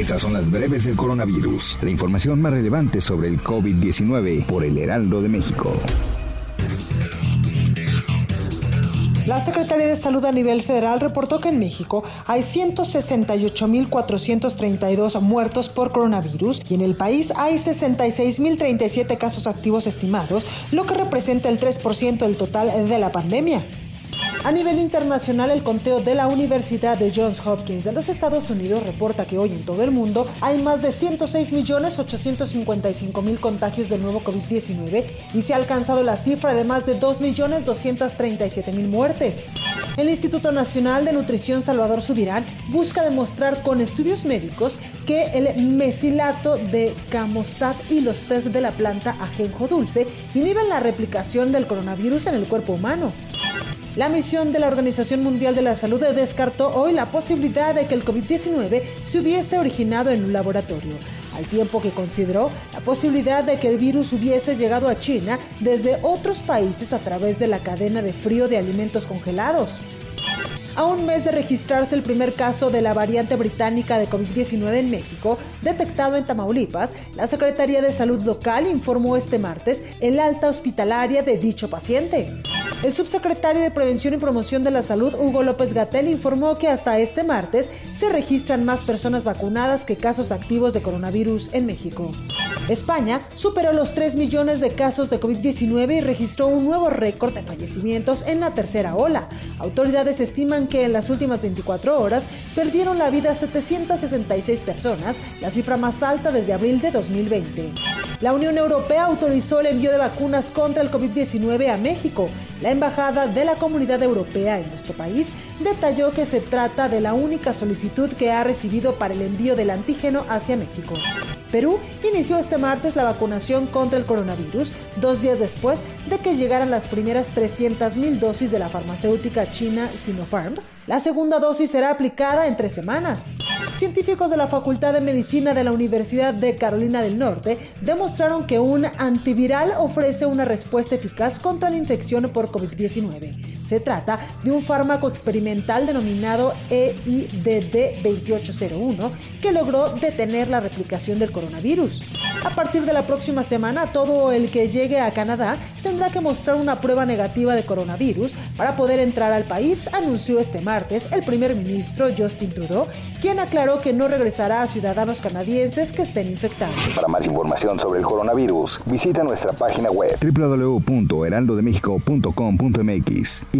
Estas son las breves del coronavirus, la información más relevante sobre el COVID-19 por el Heraldo de México. La Secretaría de Salud a nivel federal reportó que en México hay 168.432 muertos por coronavirus y en el país hay 66.037 casos activos estimados, lo que representa el 3% del total de la pandemia. A nivel internacional, el conteo de la Universidad de Johns Hopkins de los Estados Unidos reporta que hoy en todo el mundo hay más de 106.855.000 contagios del nuevo COVID-19 y se ha alcanzado la cifra de más de 2.237.000 muertes. El Instituto Nacional de Nutrición Salvador Subirán busca demostrar con estudios médicos que el mesilato de camostat y los test de la planta ajenjo dulce inhiben la replicación del coronavirus en el cuerpo humano. La misión de la Organización Mundial de la Salud descartó hoy la posibilidad de que el COVID-19 se hubiese originado en un laboratorio, al tiempo que consideró la posibilidad de que el virus hubiese llegado a China desde otros países a través de la cadena de frío de alimentos congelados. A un mes de registrarse el primer caso de la variante británica de COVID-19 en México, detectado en Tamaulipas, la Secretaría de Salud local informó este martes el alta hospitalaria de dicho paciente. El subsecretario de Prevención y Promoción de la Salud, Hugo López Gatel, informó que hasta este martes se registran más personas vacunadas que casos activos de coronavirus en México. España superó los 3 millones de casos de COVID-19 y registró un nuevo récord de fallecimientos en la tercera ola. Autoridades estiman que en las últimas 24 horas perdieron la vida 766 personas, la cifra más alta desde abril de 2020. La Unión Europea autorizó el envío de vacunas contra el COVID-19 a México. La Embajada de la Comunidad Europea en nuestro país detalló que se trata de la única solicitud que ha recibido para el envío del antígeno hacia México. Perú inició este martes la vacunación contra el coronavirus, dos días después de que llegaran las primeras 300.000 dosis de la farmacéutica china Sinopharm. La segunda dosis será aplicada en tres semanas. Científicos de la Facultad de Medicina de la Universidad de Carolina del Norte demostraron que un antiviral ofrece una respuesta eficaz contra la infección por COVID-19. Se trata de un fármaco experimental denominado E EIDD2801 que logró detener la replicación del coronavirus. A partir de la próxima semana, todo el que llegue a Canadá tendrá que mostrar una prueba negativa de coronavirus para poder entrar al país, anunció este martes el primer ministro Justin Trudeau, quien aclaró que no regresará a ciudadanos canadienses que estén infectados. Para más información sobre el coronavirus, visita nuestra página web www.heraldodemexico.com.mx